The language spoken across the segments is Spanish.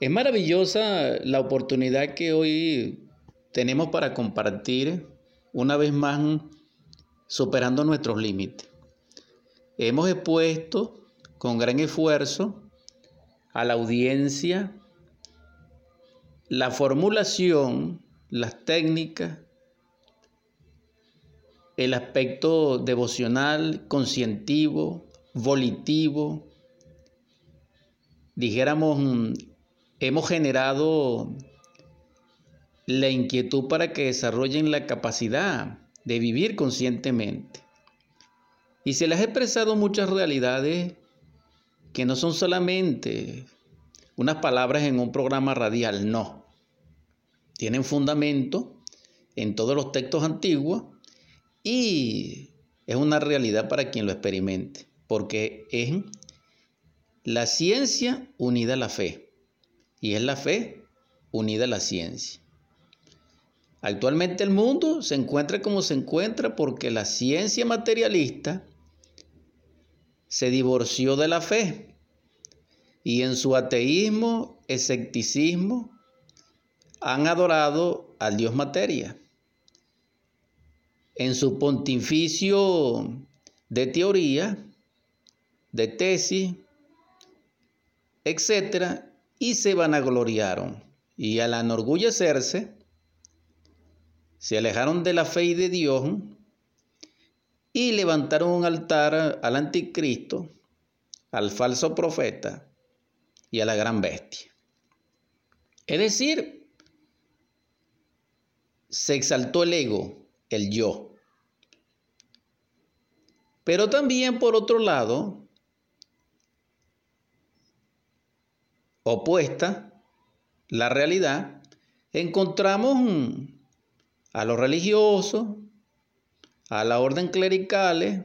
Es maravillosa la oportunidad que hoy tenemos para compartir una vez más superando nuestros límites. Hemos expuesto con gran esfuerzo a la audiencia la formulación, las técnicas, el aspecto devocional, conscientivo, volitivo, dijéramos, hemos generado la inquietud para que desarrollen la capacidad de vivir conscientemente. Y se les ha expresado muchas realidades que no son solamente unas palabras en un programa radial, no. Tienen fundamento en todos los textos antiguos y es una realidad para quien lo experimente, porque es la ciencia unida a la fe y es la fe unida a la ciencia. Actualmente el mundo se encuentra como se encuentra porque la ciencia materialista se divorció de la fe y en su ateísmo, escepticismo, han adorado al Dios materia. En su pontificio de teoría, de tesis, etcétera, y se vanagloriaron. Y al enorgullecerse, se alejaron de la fe y de Dios y levantaron un altar al anticristo, al falso profeta y a la gran bestia. Es decir, se exaltó el ego, el yo. Pero también por otro lado, opuesta, la realidad, encontramos a los religiosos, a la orden clericales,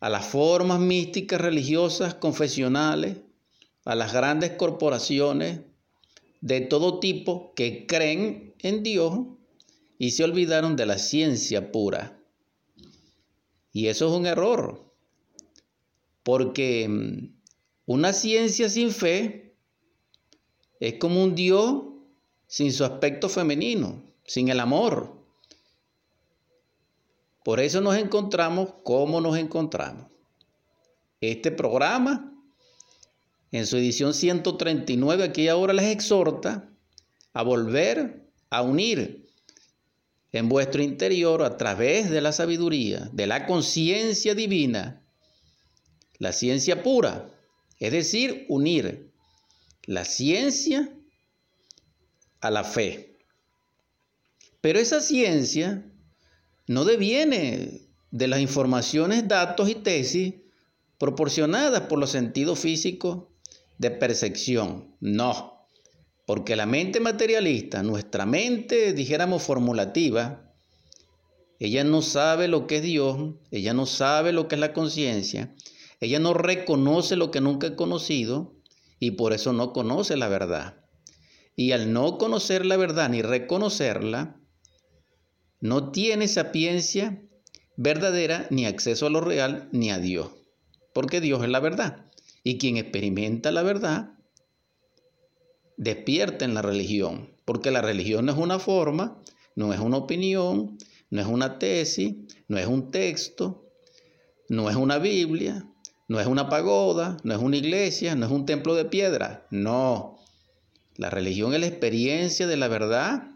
a las formas místicas religiosas confesionales, a las grandes corporaciones de todo tipo que creen en Dios y se olvidaron de la ciencia pura. Y eso es un error, porque mm, una ciencia sin fe es como un Dios sin su aspecto femenino, sin el amor. Por eso nos encontramos como nos encontramos. Este programa, en su edición 139, aquí ahora les exhorta a volver a unir en vuestro interior a través de la sabiduría, de la conciencia divina, la ciencia pura, es decir, unir la ciencia a la fe. Pero esa ciencia no deviene de las informaciones, datos y tesis proporcionadas por los sentidos físicos de percepción. No, porque la mente materialista, nuestra mente, dijéramos, formulativa, ella no sabe lo que es Dios, ella no sabe lo que es la conciencia, ella no reconoce lo que nunca ha conocido, y por eso no conoce la verdad. Y al no conocer la verdad ni reconocerla, no tiene sapiencia verdadera ni acceso a lo real ni a Dios, porque Dios es la verdad. Y quien experimenta la verdad despierta en la religión, porque la religión no es una forma, no es una opinión, no es una tesis, no es un texto, no es una Biblia, no es una pagoda, no es una iglesia, no es un templo de piedra. No. La religión es la experiencia de la verdad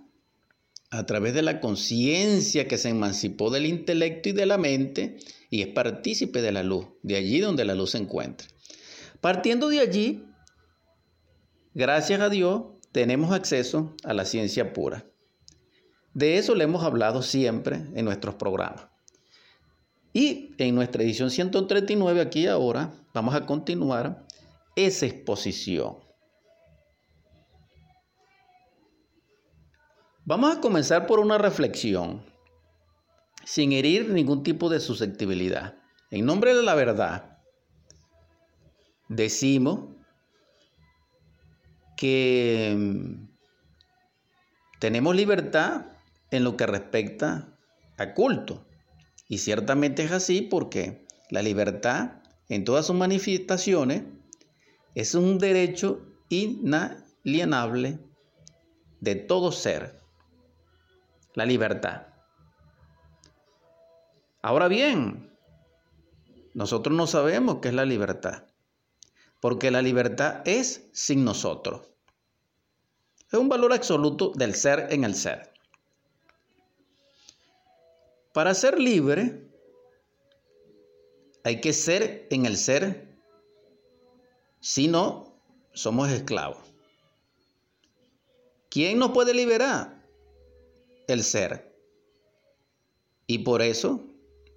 a través de la conciencia que se emancipó del intelecto y de la mente y es partícipe de la luz, de allí donde la luz se encuentra. Partiendo de allí, gracias a Dios, tenemos acceso a la ciencia pura. De eso le hemos hablado siempre en nuestros programas. Y en nuestra edición 139, aquí ahora, vamos a continuar esa exposición. Vamos a comenzar por una reflexión, sin herir ningún tipo de susceptibilidad. En nombre de la verdad, decimos que mm, tenemos libertad en lo que respecta a culto. Y ciertamente es así porque la libertad en todas sus manifestaciones es un derecho inalienable de todo ser, la libertad. Ahora bien, nosotros no sabemos qué es la libertad, porque la libertad es sin nosotros. Es un valor absoluto del ser en el ser. Para ser libre, hay que ser en el ser, si no, somos esclavos. ¿Quién nos puede liberar? El ser. Y por eso,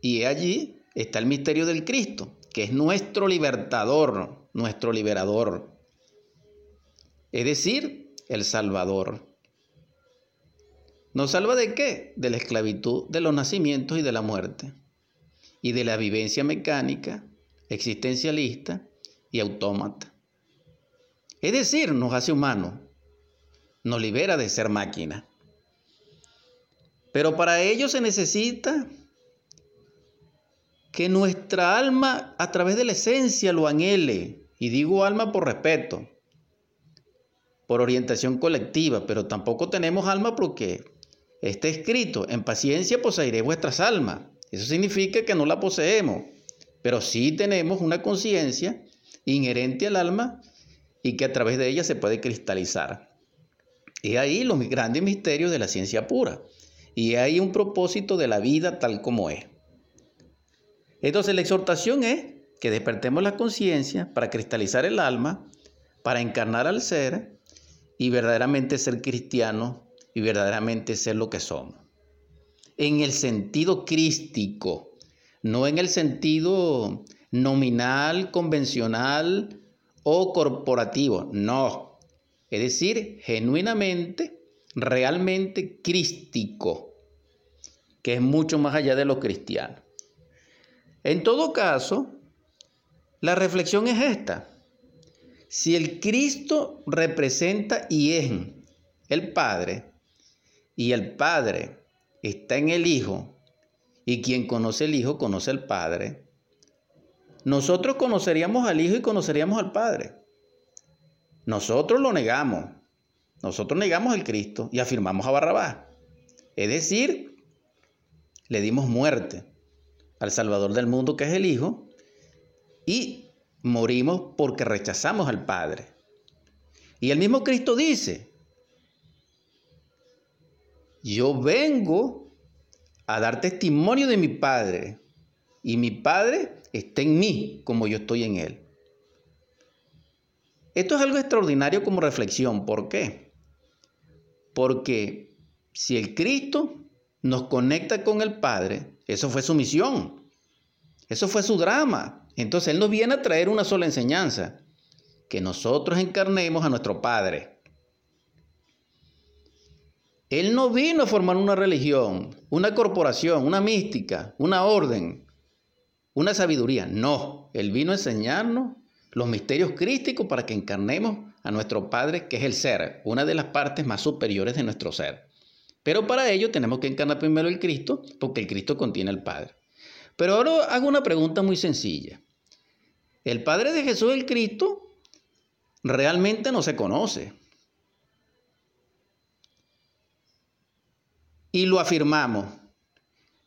y allí está el misterio del Cristo, que es nuestro libertador, nuestro liberador. Es decir, el Salvador. ¿Nos salva de qué? De la esclavitud, de los nacimientos y de la muerte, y de la vivencia mecánica, existencialista y autómata. Es decir, nos hace humanos, nos libera de ser máquina. Pero para ello se necesita que nuestra alma a través de la esencia lo anhele. Y digo alma por respeto, por orientación colectiva, pero tampoco tenemos alma porque está escrito, en paciencia poseeré vuestras almas. Eso significa que no la poseemos, pero sí tenemos una conciencia inherente al alma y que a través de ella se puede cristalizar. Y ahí los grandes misterios de la ciencia pura. Y hay un propósito de la vida tal como es. Entonces la exhortación es que despertemos la conciencia para cristalizar el alma, para encarnar al ser y verdaderamente ser cristianos y verdaderamente ser lo que somos. En el sentido crístico, no en el sentido nominal, convencional o corporativo, no. Es decir, genuinamente, realmente crístico, que es mucho más allá de lo cristiano. En todo caso, la reflexión es esta. Si el Cristo representa y es el Padre, y el Padre está en el Hijo, y quien conoce el Hijo conoce al Padre, nosotros conoceríamos al Hijo y conoceríamos al Padre. Nosotros lo negamos. Nosotros negamos al Cristo y afirmamos a Barrabás. Es decir, le dimos muerte al Salvador del mundo que es el Hijo y morimos porque rechazamos al Padre. Y el mismo Cristo dice, yo vengo a dar testimonio de mi Padre y mi Padre está en mí como yo estoy en Él. Esto es algo extraordinario como reflexión. ¿Por qué? Porque si el Cristo nos conecta con el Padre, eso fue su misión, eso fue su drama, entonces Él nos viene a traer una sola enseñanza, que nosotros encarnemos a nuestro Padre. Él no vino a formar una religión, una corporación, una mística, una orden, una sabiduría. No, Él vino a enseñarnos los misterios crísticos para que encarnemos a nuestro Padre, que es el ser, una de las partes más superiores de nuestro ser. Pero para ello tenemos que encarnar primero el Cristo, porque el Cristo contiene al Padre. Pero ahora hago una pregunta muy sencilla. El Padre de Jesús el Cristo realmente no se conoce. Y lo afirmamos.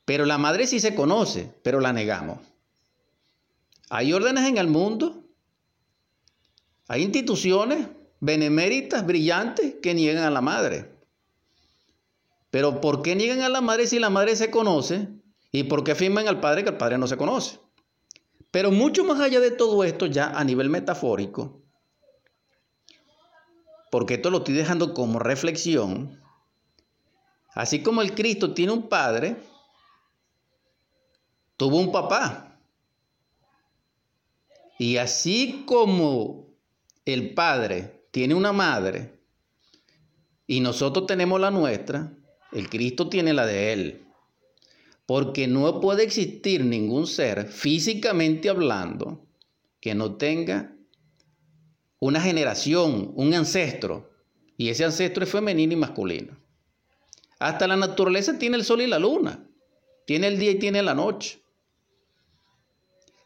Pero la madre sí se conoce, pero la negamos. Hay órdenes en el mundo. Hay instituciones beneméritas, brillantes, que niegan a la madre. Pero ¿por qué niegan a la madre si la madre se conoce? ¿Y por qué afirman al padre que el padre no se conoce? Pero mucho más allá de todo esto, ya a nivel metafórico, porque esto lo estoy dejando como reflexión, así como el Cristo tiene un padre, tuvo un papá. Y así como el padre tiene una madre y nosotros tenemos la nuestra, el Cristo tiene la de él. Porque no puede existir ningún ser, físicamente hablando, que no tenga una generación, un ancestro. Y ese ancestro es femenino y masculino. Hasta la naturaleza tiene el sol y la luna. Tiene el día y tiene la noche.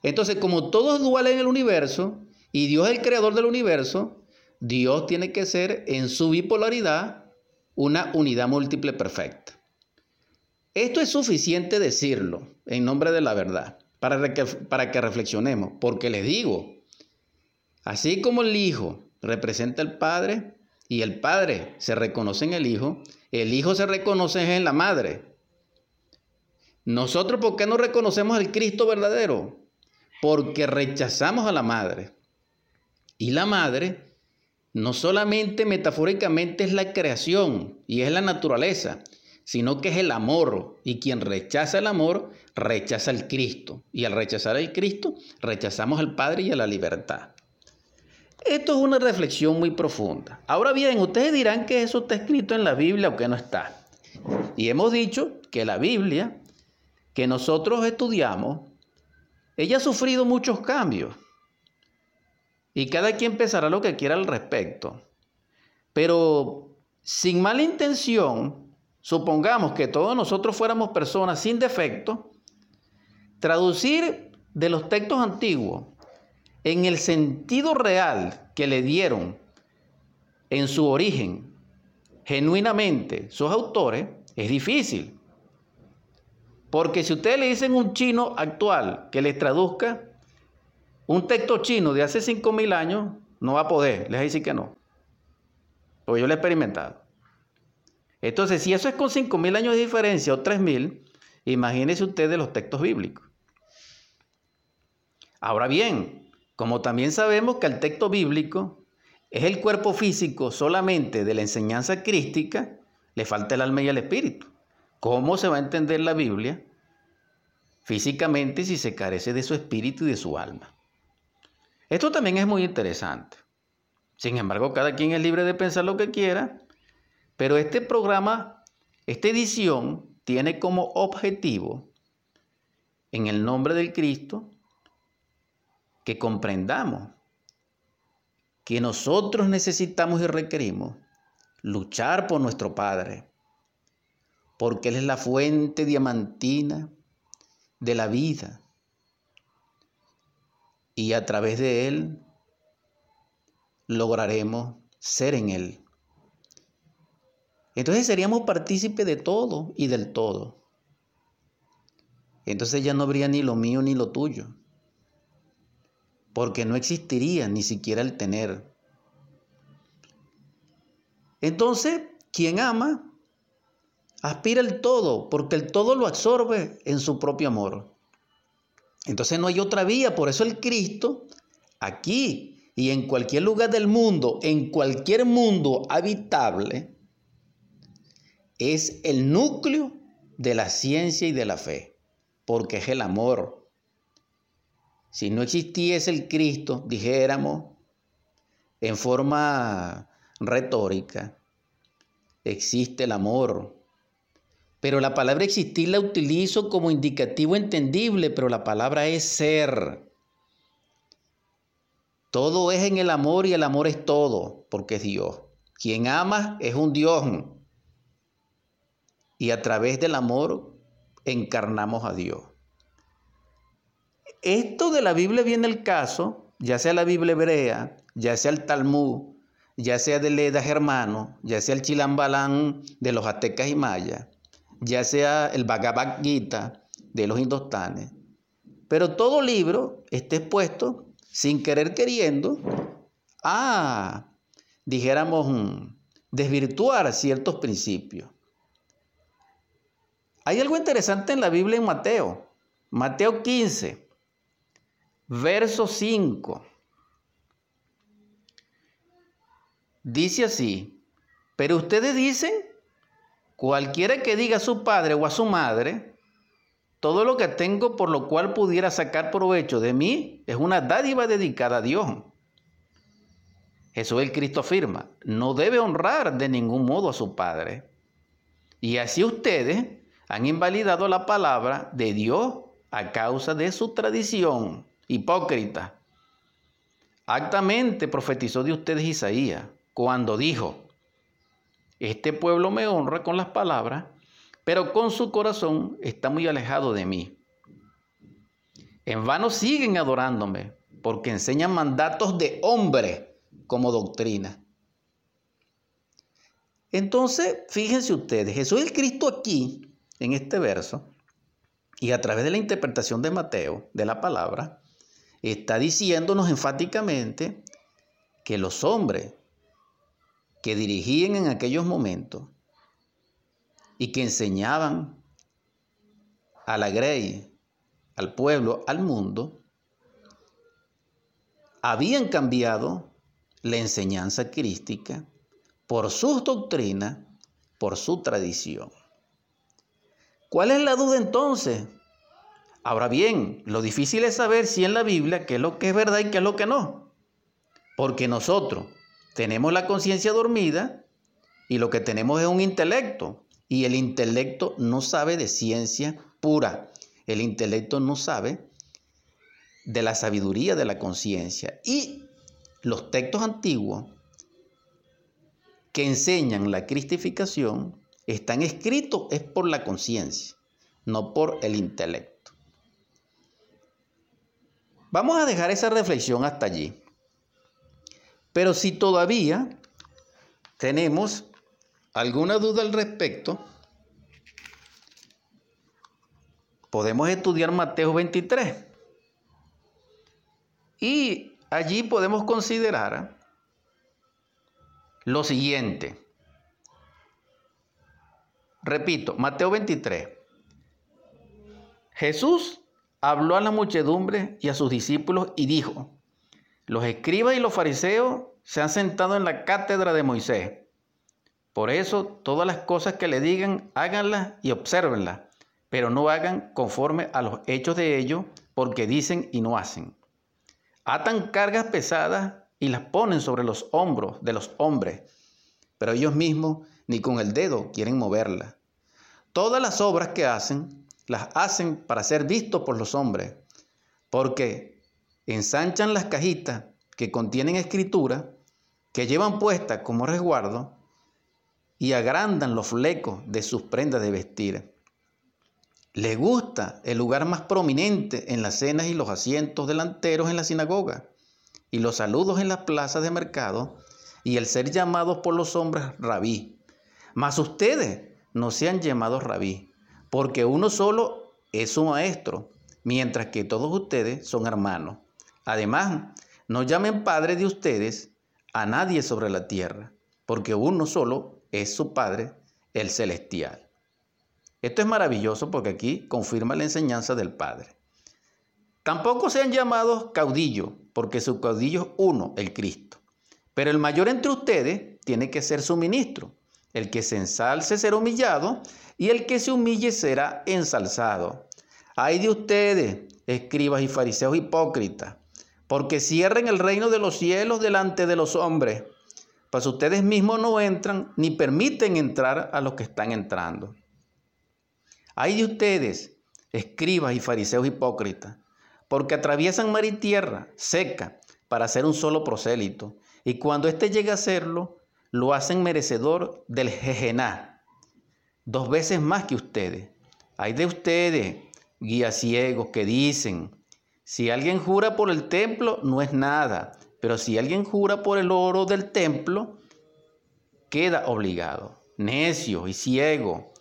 Entonces, como todo es dual en el universo, y Dios es el creador del universo, Dios tiene que ser en su bipolaridad una unidad múltiple perfecta. Esto es suficiente decirlo en nombre de la verdad, para que, para que reflexionemos, porque les digo, así como el Hijo representa al Padre y el Padre se reconoce en el Hijo, el Hijo se reconoce en la Madre. Nosotros, ¿por qué no reconocemos al Cristo verdadero? Porque rechazamos a la Madre. Y la Madre no solamente metafóricamente es la creación y es la naturaleza, sino que es el amor. Y quien rechaza el amor, rechaza al Cristo. Y al rechazar al Cristo, rechazamos al Padre y a la libertad. Esto es una reflexión muy profunda. Ahora bien, ustedes dirán que eso está escrito en la Biblia o que no está. Y hemos dicho que la Biblia que nosotros estudiamos, ella ha sufrido muchos cambios. Y cada quien pensará lo que quiera al respecto. Pero sin mala intención, supongamos que todos nosotros fuéramos personas sin defecto, traducir de los textos antiguos en el sentido real que le dieron en su origen, genuinamente, sus autores, es difícil. Porque si ustedes le dicen un chino actual que les traduzca un texto chino de hace 5.000 años, no va a poder, les decir que no. Porque yo lo he experimentado. Entonces, si eso es con 5.000 años de diferencia o 3.000, imagínense ustedes los textos bíblicos. Ahora bien, como también sabemos que el texto bíblico es el cuerpo físico solamente de la enseñanza crística, le falta el alma y el espíritu. ¿Cómo se va a entender la Biblia físicamente si se carece de su espíritu y de su alma? Esto también es muy interesante. Sin embargo, cada quien es libre de pensar lo que quiera, pero este programa, esta edición, tiene como objetivo, en el nombre del Cristo, que comprendamos que nosotros necesitamos y requerimos luchar por nuestro Padre, porque Él es la fuente diamantina de la vida, y a través de Él lograremos ser en Él. Entonces seríamos partícipes de todo y del todo. Entonces ya no habría ni lo mío ni lo tuyo, porque no existiría ni siquiera el tener. Entonces, quien ama, aspira el todo, porque el todo lo absorbe en su propio amor. Entonces no hay otra vía, por eso el Cristo aquí y en cualquier lugar del mundo, en cualquier mundo habitable, es el núcleo de la ciencia y de la fe, porque es el amor. Si no existiese el Cristo, dijéramos, en forma retórica, existe el amor, pero la palabra existir la utilizo como indicativo entendible, pero la palabra es ser. Todo es en el amor y el amor es todo, porque es Dios. Quien ama es un Dios. Y a través del amor encarnamos a Dios. Esto de la Biblia viene el caso, ya sea la Biblia hebrea, ya sea el Talmud, ya sea de Leda Germano, ya sea el Chilambalán de los aztecas y mayas, ya sea el Bhagavad Gita de los indostanes, pero todo libro está expuesto, sin querer queriendo, a, dijéramos, mm, desvirtuar ciertos principios. Hay algo interesante en la Biblia en Mateo, Mateo 15, verso 5. Dice así, pero ustedes dicen Cualquiera que diga a su padre o a su madre, todo lo que tengo por lo cual pudiera sacar provecho de mí es una dádiva dedicada a Dios. Jesús el Cristo afirma, no debe honrar de ningún modo a su padre. Y así ustedes han invalidado la palabra de Dios a causa de su tradición hipócrita. Actamente profetizó de ustedes Isaías cuando dijo, este pueblo me honra con las palabras, pero con su corazón está muy alejado de mí. En vano siguen adorándome, porque enseñan mandatos de hombre como doctrina. Entonces, fíjense ustedes, Jesús el Cristo aquí, en este verso, y a través de la interpretación de Mateo, de la palabra, está diciéndonos enfáticamente que los hombres que dirigían en aquellos momentos y que enseñaban a la grey, al pueblo, al mundo, habían cambiado la enseñanza crística por sus doctrinas, por su tradición. ¿Cuál es la duda entonces? Ahora bien, lo difícil es saber si en la Biblia qué es lo que es verdad y qué es lo que no. Porque nosotros tenemos la conciencia dormida y lo que tenemos es un intelecto. Y el intelecto no sabe de ciencia pura. El intelecto no sabe de la sabiduría de la conciencia. Y los textos antiguos que enseñan la cristificación están escritos es por la conciencia, no por el intelecto. Vamos a dejar esa reflexión hasta allí. Pero si todavía tenemos alguna duda al respecto, podemos estudiar Mateo 23. Y allí podemos considerar lo siguiente. Repito, Mateo 23. Jesús habló a la muchedumbre y a sus discípulos y dijo, los escribas y los fariseos se han sentado en la cátedra de Moisés. Por eso, todas las cosas que le digan, háganlas y obsérvenlas, pero no hagan conforme a los hechos de ellos, porque dicen y no hacen. Atan cargas pesadas y las ponen sobre los hombros de los hombres, pero ellos mismos ni con el dedo quieren moverla. Todas las obras que hacen, las hacen para ser vistos por los hombres, porque ensanchan las cajitas que contienen escritura, que llevan puesta como resguardo, y agrandan los flecos de sus prendas de vestir. Les gusta el lugar más prominente en las cenas y los asientos delanteros en la sinagoga y los saludos en las plazas de mercado y el ser llamados por los hombres rabí. Mas ustedes no sean llamados rabí, porque uno solo es su maestro, mientras que todos ustedes son hermanos. Además, no llamen padre de ustedes a nadie sobre la tierra, porque uno solo es su Padre, el celestial. Esto es maravilloso porque aquí confirma la enseñanza del Padre. Tampoco sean llamados caudillos, porque su caudillo es uno, el Cristo. Pero el mayor entre ustedes tiene que ser su ministro. El que se ensalce será humillado y el que se humille será ensalzado. Ay de ustedes, escribas y fariseos hipócritas, porque cierren el reino de los cielos delante de los hombres, pues ustedes mismos no entran ni permiten entrar a los que están entrando. Ay de ustedes, escribas y fariseos hipócritas, porque atraviesan mar y tierra seca para hacer un solo prosélito, y cuando éste llega a serlo, lo hacen merecedor del jejená, dos veces más que ustedes. Hay de ustedes, guías ciegos, que dicen, si alguien jura por el templo, no es nada, pero si alguien jura por el oro del templo, queda obligado. Necio y ciego.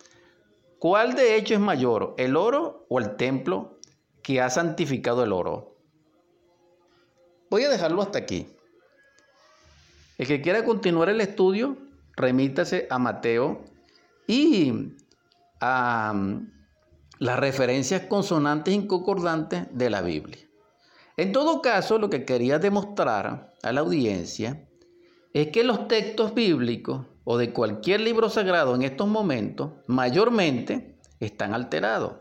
¿Cuál de hecho es mayor, el oro o el templo que ha santificado el oro. Voy a dejarlo hasta aquí. El que quiera continuar el estudio, remítase a Mateo y a mm, las referencias consonantes y concordantes de la Biblia. En todo caso, lo que quería demostrar a la audiencia es que los textos bíblicos o de cualquier libro sagrado en estos momentos mayormente están alterados.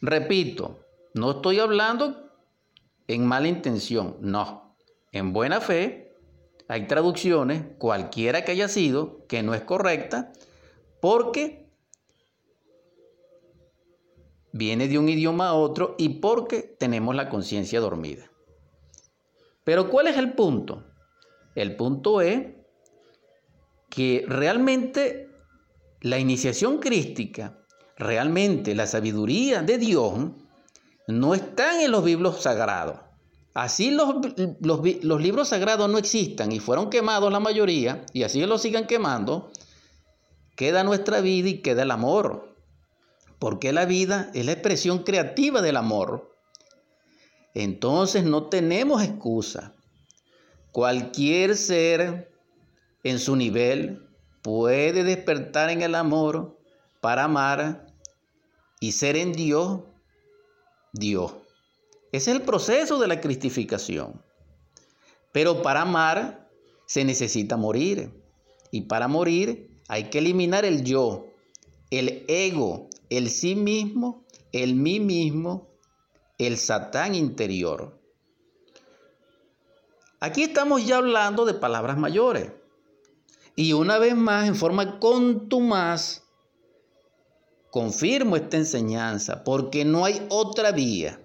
Repito, no estoy hablando en mala intención, no. En buena fe hay traducciones, cualquiera que haya sido, que no es correcta, porque viene de un idioma a otro y porque tenemos la conciencia dormida. Pero ¿cuál es el punto? El punto es que realmente la iniciación crística realmente la sabiduría de Dios no está en los libros sagrados. Así los, los, libros sagrados no existan y fueron quemados la mayoría, y así los sigan quemando, queda nuestra vida y queda el amor. Porque la vida es la expresión creativa del amor. Entonces no tenemos excusa. Cualquier ser en su nivel puede despertar en el amor para amar y ser en Dios, Dios. Es el proceso de la cristificación. Pero para amar se necesita morir. Y para morir hay que eliminar el yo, el ego, el sí mismo, el mí mismo, el satán interior. Aquí estamos ya hablando de palabras mayores. Y una vez más, en forma contumaz, confirmo esta enseñanza, porque no hay otra vía.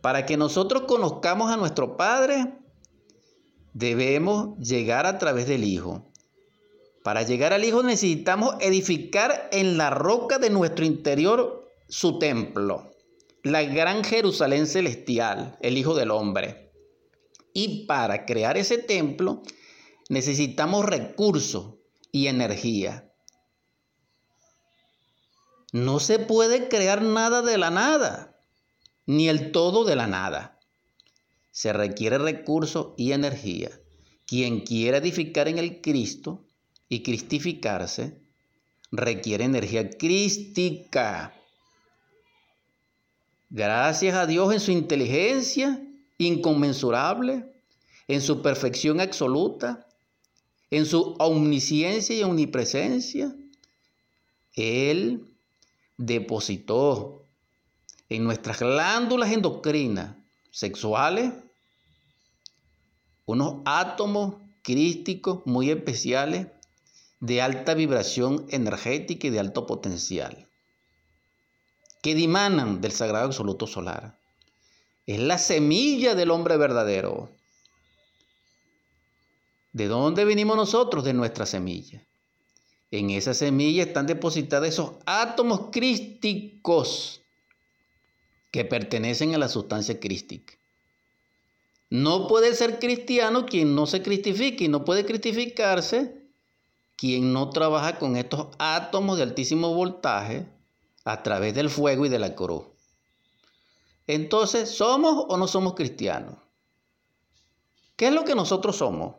Para que nosotros conozcamos a nuestro Padre, debemos llegar a través del Hijo. Para llegar al Hijo necesitamos edificar en la roca de nuestro interior su templo, la gran Jerusalén celestial, el Hijo del Hombre. Y para crear ese templo necesitamos recursos y energía. No se puede crear nada de la nada, ni el todo de la nada. Se requiere recursos y energía. Quien quiera edificar en el Cristo y cristificarse, requiere energía crística. Gracias a Dios en su inteligencia inconmensurable, en su perfección absoluta, en su omnisciencia y omnipresencia, Él depositó en nuestras glándulas endocrinas sexuales unos átomos crísticos muy especiales de alta vibración energética y de alto potencial, que dimanan del sagrado absoluto solar. Es la semilla del hombre verdadero. ¿De dónde venimos nosotros? De nuestra semilla. En esa semilla están depositados esos átomos crísticos que pertenecen a la sustancia crística. No puede ser cristiano quien no se cristifique y no puede cristificarse quien no trabaja con estos átomos de altísimo voltaje a través del fuego y de la cruz. Entonces, ¿somos o no somos cristianos? ¿Qué es lo que nosotros somos?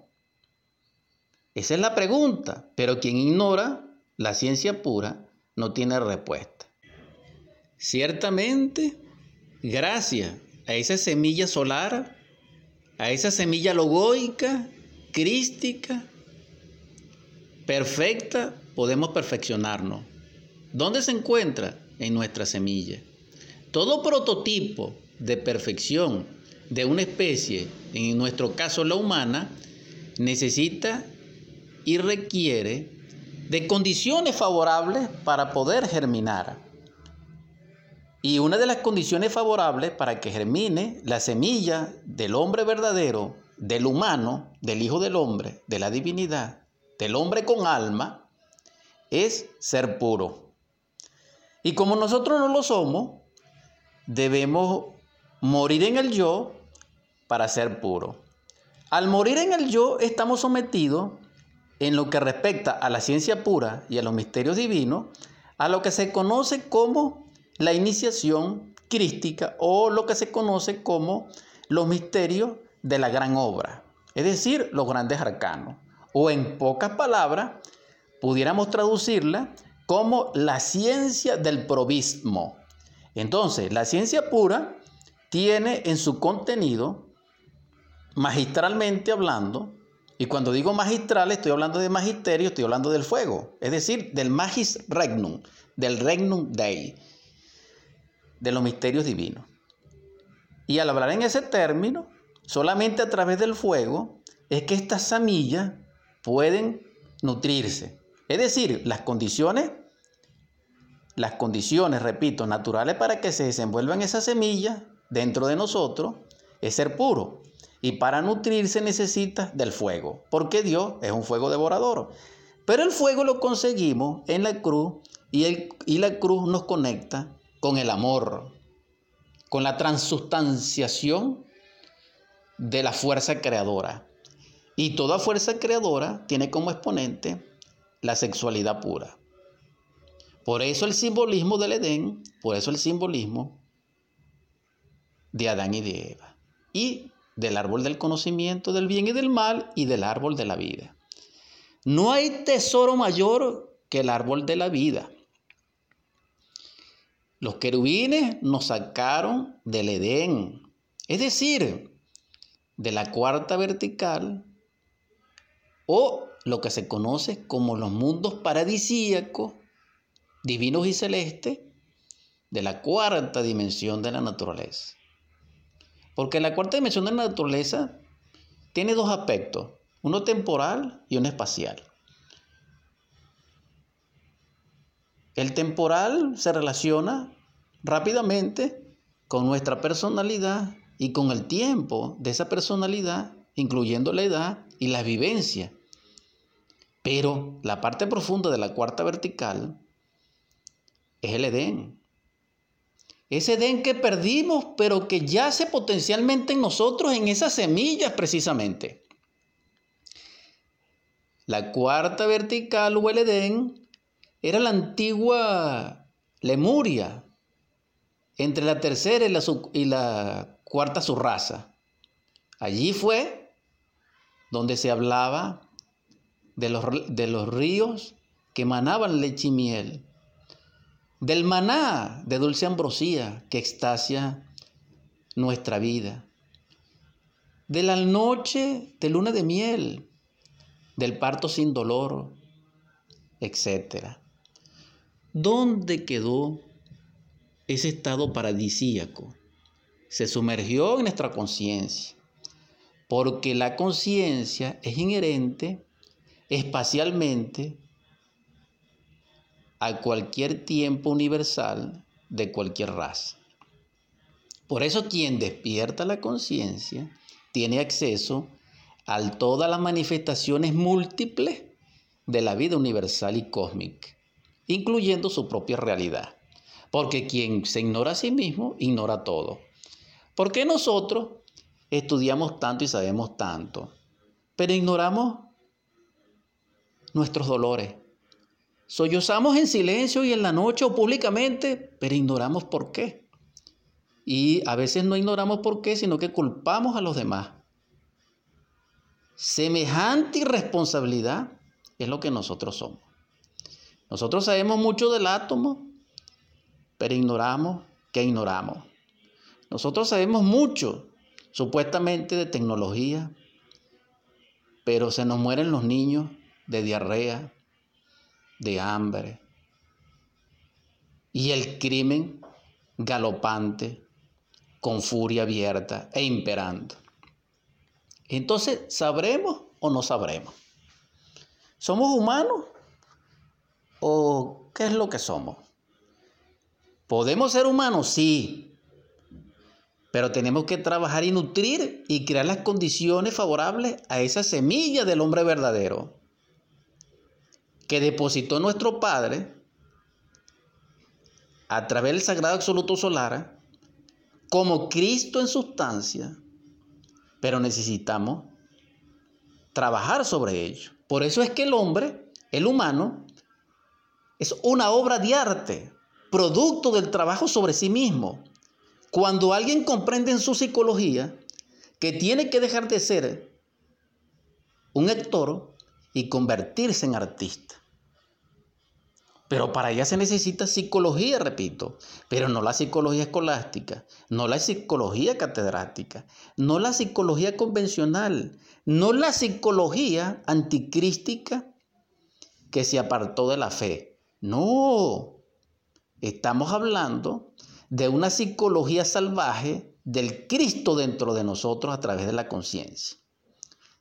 Esa es la pregunta, pero quien ignora la ciencia pura no tiene respuesta. Ciertamente, gracias a esa semilla solar, a esa semilla logoica, crística, perfecta, podemos perfeccionarnos. ¿Dónde se encuentra? En nuestra semilla. Todo prototipo de perfección de una especie, en nuestro caso la humana, necesita y requiere de condiciones favorables para poder germinar. Y una de las condiciones favorables para que germine la semilla del hombre verdadero, del humano, del Hijo del Hombre, de la divinidad, del hombre con alma es ser puro. Y como nosotros no lo somos, debemos morir en el yo para ser puro. Al morir en el yo estamos sometidos en lo que respecta a la ciencia pura y a los misterios divinos, a lo que se conoce como la iniciación crística o lo que se conoce como los misterios de la gran obra, es decir, los grandes arcanos o en pocas palabras, pudiéramos traducirla como la ciencia del probismo. Entonces, la ciencia pura tiene en su contenido, magistralmente hablando, y cuando digo magistral estoy hablando de magisterio, estoy hablando del fuego, es decir, del magis regnum, del regnum dei, de los misterios divinos. Y al hablar en ese término, solamente a través del fuego, es que esta semilla pueden nutrirse. Es decir, las condiciones, las condiciones, repito, naturales para que se desenvuelvan esas semillas dentro de nosotros es ser puro. Y para nutrirse necesita del fuego, porque Dios es un fuego devorador. Pero el fuego lo conseguimos en la cruz y, el, y la cruz nos conecta con el amor, con la transustanciación de la fuerza creadora. Y toda fuerza creadora tiene como exponente la sexualidad pura. Por eso el simbolismo del Edén, por eso el simbolismo de Adán y de Eva. Y del árbol del conocimiento del bien y del mal y del árbol de la vida. No hay tesoro mayor que el árbol de la vida. Los querubines nos sacaron del Edén, es decir, de la cuarta vertical o lo que se conoce como los mundos paradisíacos, divinos y celestes, de la cuarta dimensión de la naturaleza. Porque la cuarta dimensión de la naturaleza tiene dos aspectos, uno temporal y uno espacial. El temporal se relaciona rápidamente con nuestra personalidad y con el tiempo de esa personalidad, incluyendo la edad y la vivencia. Pero la parte profunda de la cuarta vertical es el Edén. Ese Edén que perdimos, pero que yace potencialmente en nosotros, en esas semillas precisamente. La cuarta vertical o el Edén era la antigua Lemuria, entre la tercera y la, y la cuarta subraza. Allí fue donde se hablaba de los, de los ríos que emanaban leche y miel, del maná de dulce ambrosía que extasia nuestra vida, de la noche de luna de miel, del parto sin dolor, etc. ¿Dónde quedó ese estado paradisíaco? Se sumergió en nuestra conciencia, porque la conciencia es inherente espacialmente a cualquier tiempo universal de cualquier raza. Por eso quien despierta la conciencia tiene acceso a todas las manifestaciones múltiples de la vida universal y cósmica, incluyendo su propia realidad. Porque quien se ignora a sí mismo, ignora todo. ¿Por qué nosotros estudiamos tanto y sabemos tanto, pero ignoramos nuestros dolores? Sollozamos en silencio y en la noche o públicamente, pero ignoramos por qué. Y a veces no ignoramos por qué, sino que culpamos a los demás. Semejante irresponsabilidad es lo que nosotros somos. Nosotros sabemos mucho del átomo, pero ignoramos que ignoramos. Nosotros sabemos mucho, supuestamente, de tecnología, pero se nos mueren los niños de diarrea, de hambre. Y el crimen galopante, con furia abierta e imperando. Entonces, ¿sabremos o no sabremos? ¿Somos humanos o qué es lo que somos? ¿Podemos ser humanos? Sí. Pero tenemos que trabajar y nutrir y crear las condiciones favorables a esa semilla del hombre verdadero que depositó nuestro Padre a través del Sagrado Absoluto Solar como Cristo en sustancia, pero necesitamos trabajar sobre ello. Por eso es que el hombre, el humano, es una obra de arte, producto del trabajo sobre sí mismo. Cuando alguien comprende en su psicología que tiene que dejar de ser un actor y convertirse en artista. Pero para ella se necesita psicología, repito, pero no la psicología escolástica, no la psicología catedrática, no la psicología convencional, no la psicología anticrística que se apartó de la fe. No, estamos hablando de una psicología salvaje del Cristo dentro de nosotros a través de la conciencia.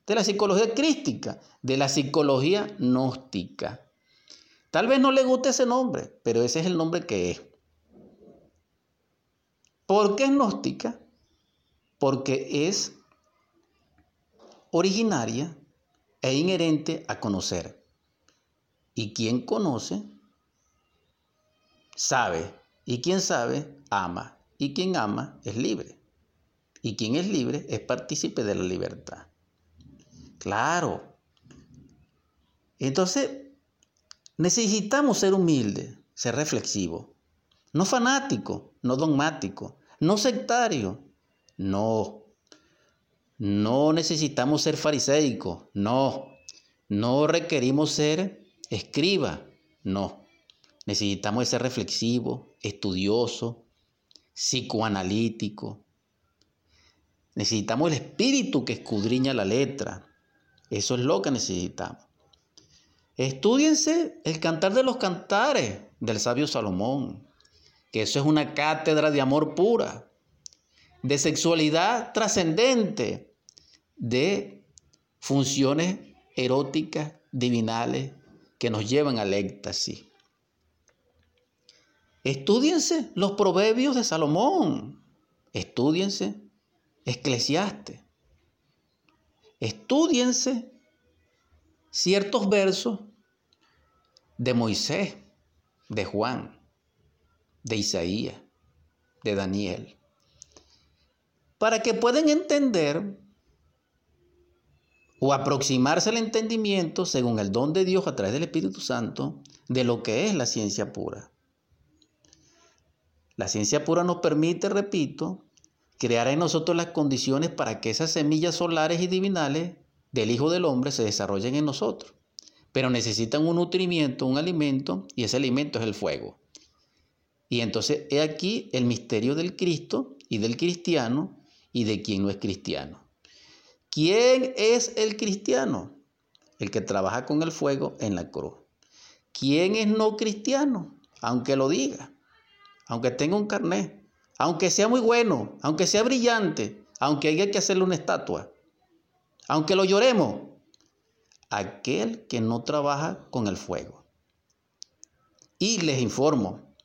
De la psicología crística, de la psicología gnóstica. Tal vez no le guste ese nombre, pero ese es el nombre que es. ¿Por qué es gnóstica? Porque es originaria e inherente a conocer. Y quien conoce, sabe. Y quien sabe, ama. y quien ama es libre. Y quien es libre es partícipe de la libertad. Claro. Entonces, necesitamos ser humildes, ser reflexivos. No fanático, no dogmático, no sectario. No. No necesitamos ser fariseicos. No. No requerimos ser escriba. No. Necesitamos ser reflexivo, estudioso, psicoanalítico. Necesitamos el espíritu que escudriña la letra. Eso es lo que necesitamos. Estudiense el cantar de los cantares del sabio Salomón, que eso es una cátedra de amor pura, de sexualidad trascendente, de funciones eróticas, divinales, que nos llevan al éxtasis. Estudiense los proverbios de Salomón. Estudiense Eclesiastes. Estudiense ciertos versos de Moisés, de Juan, de Isaías, de Daniel, para que puedan entender o aproximarse al entendimiento según el don de Dios a través del Espíritu Santo de lo que es la ciencia pura. La ciencia pura nos permite, repito, crear en nosotros las condiciones para que esas semillas solares y divinales del Hijo del Hombre se desarrollen en nosotros. Pero necesitan un nutrimiento, un alimento, y ese alimento es el fuego. Y entonces he aquí el misterio del Cristo y del cristiano y de quien no es cristiano. ¿Quién es el cristiano? El que trabaja con el fuego en la cruz. ¿Quién es no cristiano? Aunque lo diga aunque tenga un carnet, aunque sea muy bueno, aunque sea brillante, aunque haya que hacerle una estatua, aunque lo lloremos, aquel que no trabaja con el fuego. Y les informo,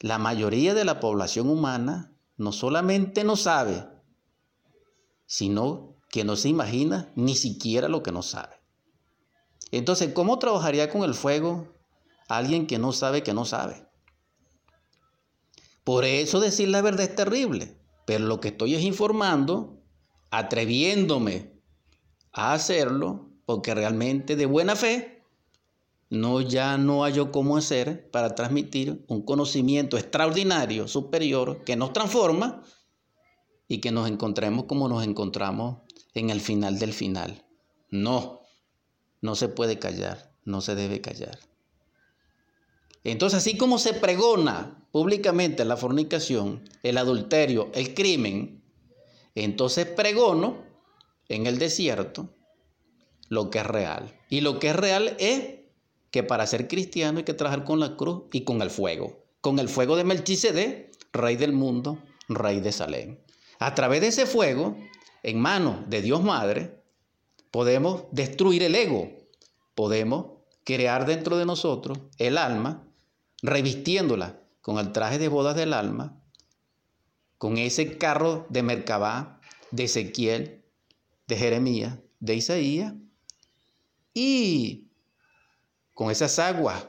la mayoría de la población humana no solamente no sabe, sino que no se imagina ni siquiera lo que no sabe. Entonces, ¿cómo trabajaría con el fuego alguien que no sabe que no sabe? Por eso decir la verdad es terrible, pero lo que estoy es informando, atreviéndome a hacerlo, porque realmente de buena fe no ya no hallo cómo hacer para transmitir un conocimiento extraordinario, superior, que nos transforma y que nos encontremos como nos encontramos en el final del final. No, no se puede callar, no se debe callar. Entonces, así como se pregona públicamente la fornicación, el adulterio, el crimen, entonces pregono en el desierto lo que es real. Y lo que es real es que para ser cristiano hay que trabajar con la cruz y con el fuego. Con el fuego de Melchizedek, rey del mundo, rey de Salem. A través de ese fuego, en manos de Dios Madre, podemos destruir el ego. Podemos crear dentro de nosotros el alma, revistiéndola con el traje de bodas del alma, con ese carro de Merkabá, de Ezequiel, de Jeremías, de Isaías, y con esas aguas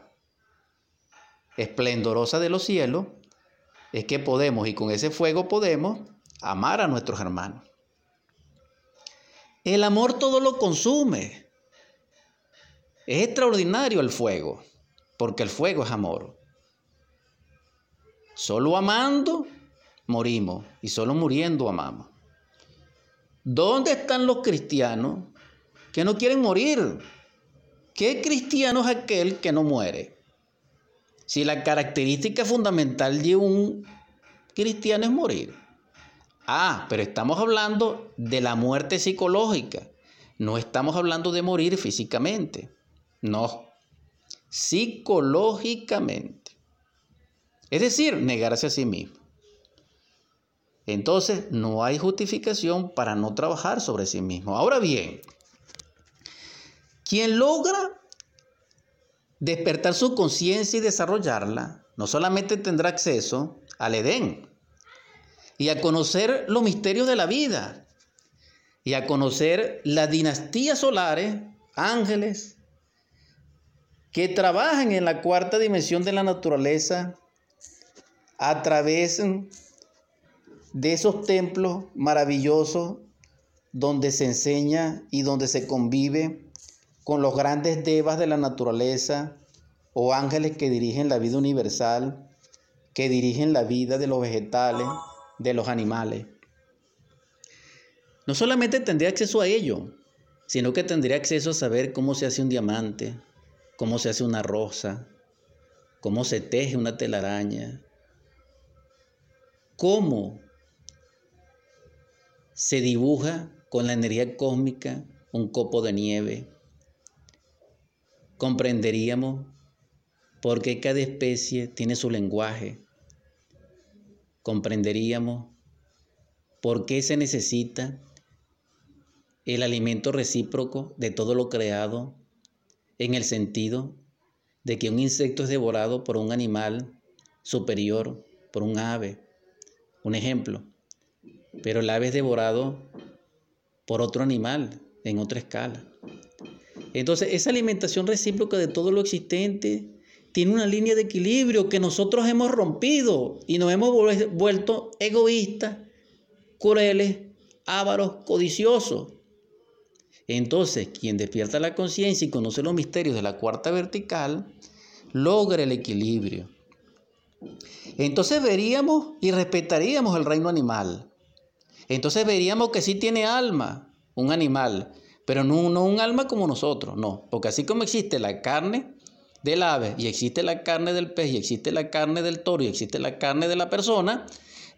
esplendorosas de los cielos, es que podemos, y con ese fuego podemos, amar a nuestros hermanos. El amor todo lo consume. Es extraordinario el fuego, porque el fuego es amor. Solo amando morimos y solo muriendo amamos. ¿Dónde están los cristianos que no quieren morir? ¿Qué cristiano es aquel que no muere? Si la característica fundamental de un cristiano es morir. Ah, pero estamos hablando de la muerte psicológica. No estamos hablando de morir físicamente. No. Psicológicamente. Es decir, negarse a sí mismo. Entonces, no hay justificación para no trabajar sobre sí mismo. Ahora bien, quien logra despertar su conciencia y desarrollarla, no solamente tendrá acceso al Edén y a conocer los misterios de la vida y a conocer las dinastías solares, ángeles, que trabajan en la cuarta dimensión de la naturaleza a través de esos templos maravillosos donde se enseña y donde se convive con los grandes devas de la naturaleza o ángeles que dirigen la vida universal, que dirigen la vida de los vegetales, de los animales. No solamente tendría acceso a ello, sino que tendría acceso a saber cómo se hace un diamante, cómo se hace una rosa, cómo se teje una telaraña, cómo se dibuja con la energía cósmica un copo de nieve. Comprenderíamos por qué cada especie tiene su lenguaje. Comprenderíamos por qué se necesita el alimento recíproco de todo lo creado en el sentido de que un insecto es devorado por un animal superior, por un ave. Un ejemplo. Pero el ave es devorado por otro animal en otra escala. Entonces, esa alimentación recíproca de todo lo existente tiene una línea de equilibrio que nosotros hemos rompido y nos hemos vuelto egoístas, crueles, ávaros, codiciosos. Entonces, quien despierta la conciencia y conoce los misterios de la cuarta vertical, logra el equilibrio. Entonces veríamos y respetaríamos el reino animal. Entonces veríamos que sí tiene alma, un animal, pero no, no un alma como nosotros, no. Porque así como existe la carne del ave y existe la carne del pez y existe la carne del toro y existe la carne de la persona,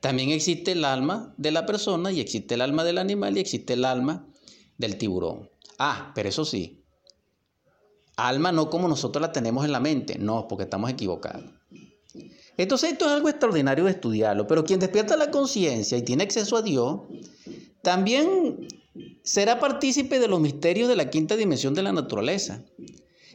también existe el alma de la persona y existe el alma del animal y existe el alma del tiburón. Ah, pero eso sí, alma no como nosotros la tenemos en la mente, no, porque estamos equivocados. Entonces esto es algo extraordinario de estudiarlo, pero quien despierta la conciencia y tiene acceso a Dios, también será partícipe de los misterios de la quinta dimensión de la naturaleza.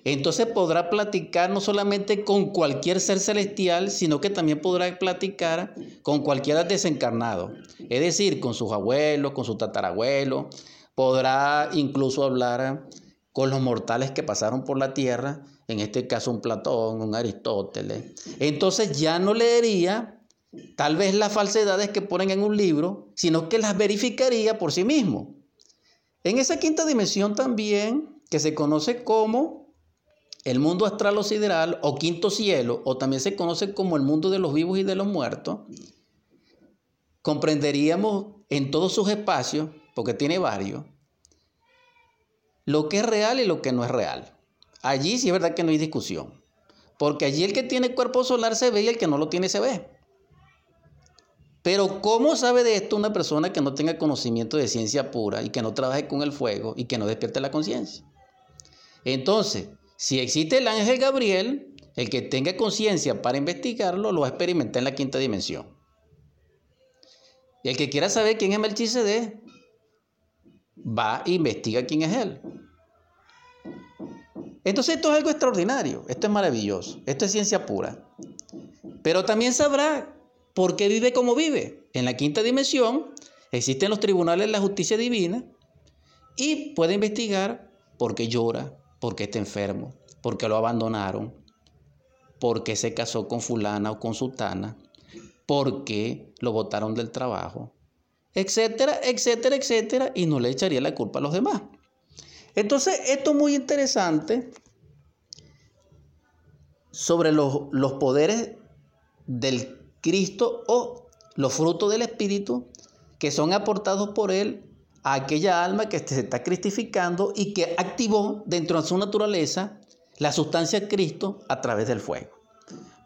Entonces podrá platicar no solamente con cualquier ser celestial, sino que también podrá platicar con cualquiera desencarnado. Es decir, con sus abuelos, con su tatarabuelo, podrá incluso hablar con los mortales que pasaron por la tierra, en este caso un Platón, un Aristóteles. Entonces ya no leería tal vez las falsedades que ponen en un libro, sino que las verificaría por sí mismo. En esa quinta dimensión también, que se conoce como el mundo astral o sideral o quinto cielo, o también se conoce como el mundo de los vivos y de los muertos, comprenderíamos en todos sus espacios porque tiene varios, lo que es real y lo que no es real. Allí sí es verdad que no hay discusión, porque allí el que tiene cuerpo solar se ve y el que no lo tiene se ve. Pero ¿cómo sabe de esto una persona que no tenga conocimiento de ciencia pura y que no trabaje con el fuego y que no despierte la conciencia? Entonces, si existe el ángel Gabriel, el que tenga conciencia para investigarlo lo va a experimentar en la quinta dimensión. Y el que quiera saber quién es Melchizedek, va e investiga quién es él. Entonces esto es algo extraordinario, esto es maravilloso, esto es ciencia pura. Pero también sabrá por qué vive como vive. En la quinta dimensión existen los tribunales de la justicia divina y puede investigar por qué llora, por qué está enfermo, por qué lo abandonaron, por qué se casó con fulana o con sultana, por qué lo botaron del trabajo, etcétera, etcétera, etcétera, y no le echaría la culpa a los demás. Entonces, esto es muy interesante sobre los, los poderes del Cristo o los frutos del Espíritu que son aportados por Él a aquella alma que se está cristificando y que activó dentro de su naturaleza la sustancia Cristo a través del fuego.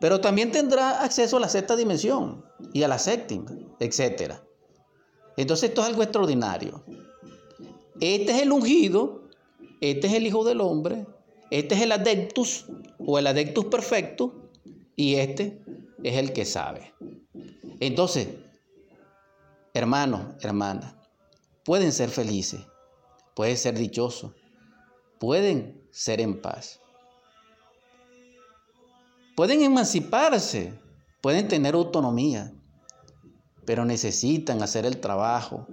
Pero también tendrá acceso a la sexta dimensión y a la séptima, etcétera. Entonces esto es algo extraordinario. Este es el ungido, este es el Hijo del Hombre, este es el adeptus o el adeptus perfecto y este es el que sabe. Entonces, hermanos, hermanas, pueden ser felices, pueden ser dichosos, pueden ser en paz. Pueden emanciparse, pueden tener autonomía, pero necesitan hacer el trabajo.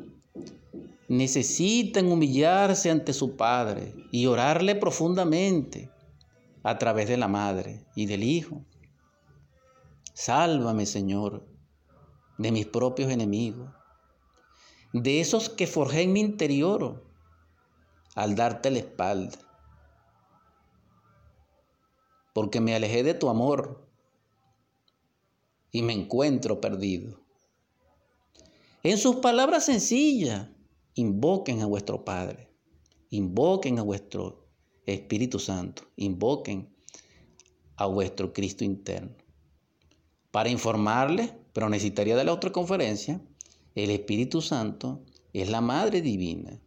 Necesitan humillarse ante su Padre y orarle profundamente a través de la Madre y del Hijo. Sálvame, Señor. de mis propios enemigos, de esos que forjé en mi interior al darte la espalda, porque me alejé de tu amor y me encuentro perdido. En sus palabras sencillas, invoquen a vuestro Padre, invoquen a vuestro Espíritu Santo, invoquen a vuestro Cristo interno. Para informarles, pero necesitaría de la otra conferencia, el Espíritu Santo es la Madre Divina,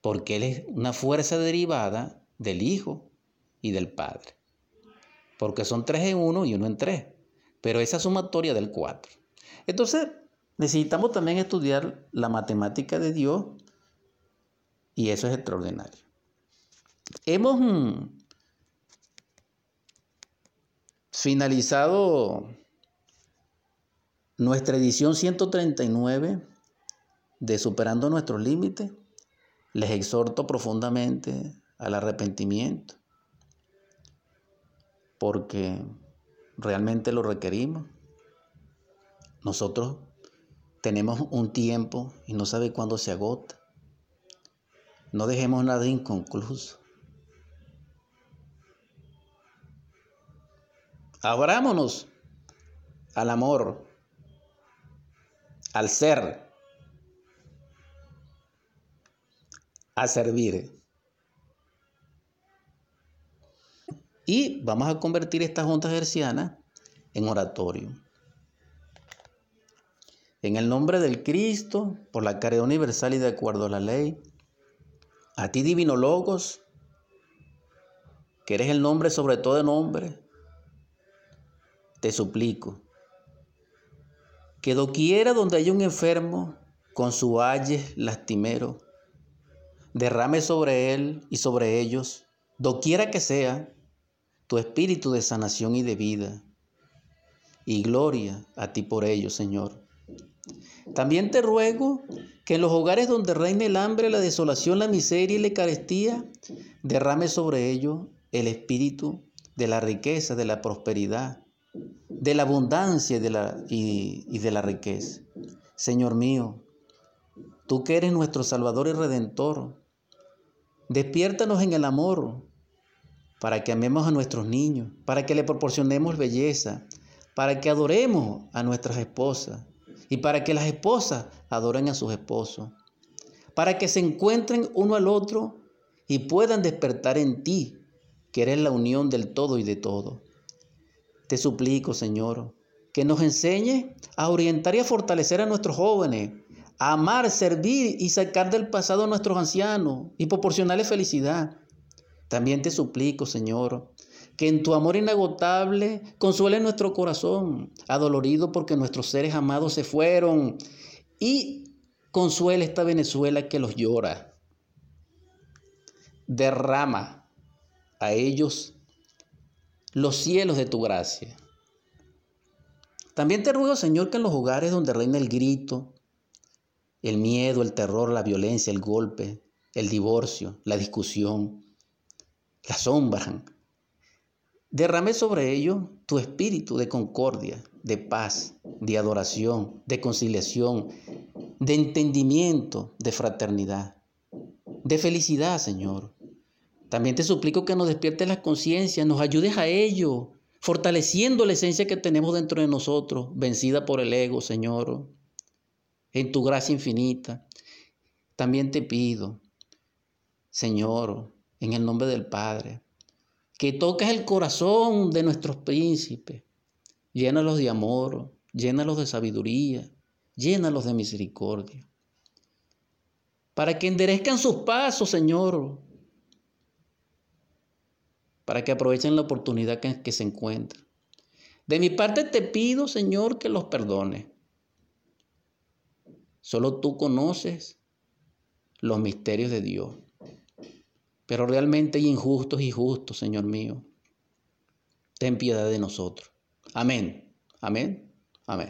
porque Él es una fuerza derivada del Hijo y del Padre, porque son tres en uno y uno en tres, pero esa sumatoria del cuatro. Entonces, necesitamos también estudiar la matemática de Dios y eso es extraordinario. Hemos mm, finalizado nuestra edición 139 de Superando nuestros límites. Les exhorto profundamente al arrepentimiento porque realmente lo requerimos. Nosotros tenemos un tiempo y no sabe cuándo se agota. No dejemos nada inconcluso. Abrámonos al amor, al ser, a servir. Y vamos a convertir estas juntas hercianas en oratorio. En el nombre del Cristo, por la caridad universal y de acuerdo a la ley, a ti divino Logos, que eres el nombre sobre todo nombre, te suplico que doquiera donde haya un enfermo con su aye lastimero, derrame sobre él y sobre ellos, doquiera que sea, tu espíritu de sanación y de vida. Y gloria a ti por ello, Señor. También te ruego que en los hogares donde reine el hambre, la desolación, la miseria y la carestía, derrame sobre ellos el espíritu de la riqueza, de la prosperidad, de la abundancia y de la, y de la riqueza. Señor mío, tú que eres nuestro Salvador y Redentor, despiértanos en el amor para que amemos a nuestros niños, para que le proporcionemos belleza, para que adoremos a nuestras esposas y para que las esposas adoren a sus esposos, para que se encuentren uno al otro y puedan despertar en ti, que eres la unión del todo y de todo. Te suplico, Señor, que nos enseñe a orientar y a fortalecer a nuestros jóvenes, a amar, servir y sacar del pasado a nuestros ancianos y proporcionarles felicidad. También te suplico, Señor, que en tu amor inagotable consuele nuestro corazón, adolorido porque nuestros seres amados se fueron, y consuele esta Venezuela que los llora. Derrama a ellos los cielos de tu gracia. También te ruego, Señor, que en los hogares donde reina el grito, el miedo, el terror, la violencia, el golpe, el divorcio, la discusión, la sombra, derrame sobre ellos tu espíritu de concordia, de paz, de adoración, de conciliación, de entendimiento, de fraternidad, de felicidad, Señor. También te suplico que nos despiertes la conciencia, nos ayudes a ello, fortaleciendo la esencia que tenemos dentro de nosotros, vencida por el ego, Señor, en tu gracia infinita. También te pido, Señor, en el nombre del Padre, que toques el corazón de nuestros príncipes, llénalos de amor, llénalos de sabiduría, llénalos de misericordia, para que enderezcan sus pasos, Señor, para que aprovechen la oportunidad que, se encuentra. De mi parte te pido, Señor, que los perdone. Solo tú conoces los misterios de Dios. Pero realmente injustos y justos, Señor mío. Ten piedad de nosotros. Amén. Amén. Amén.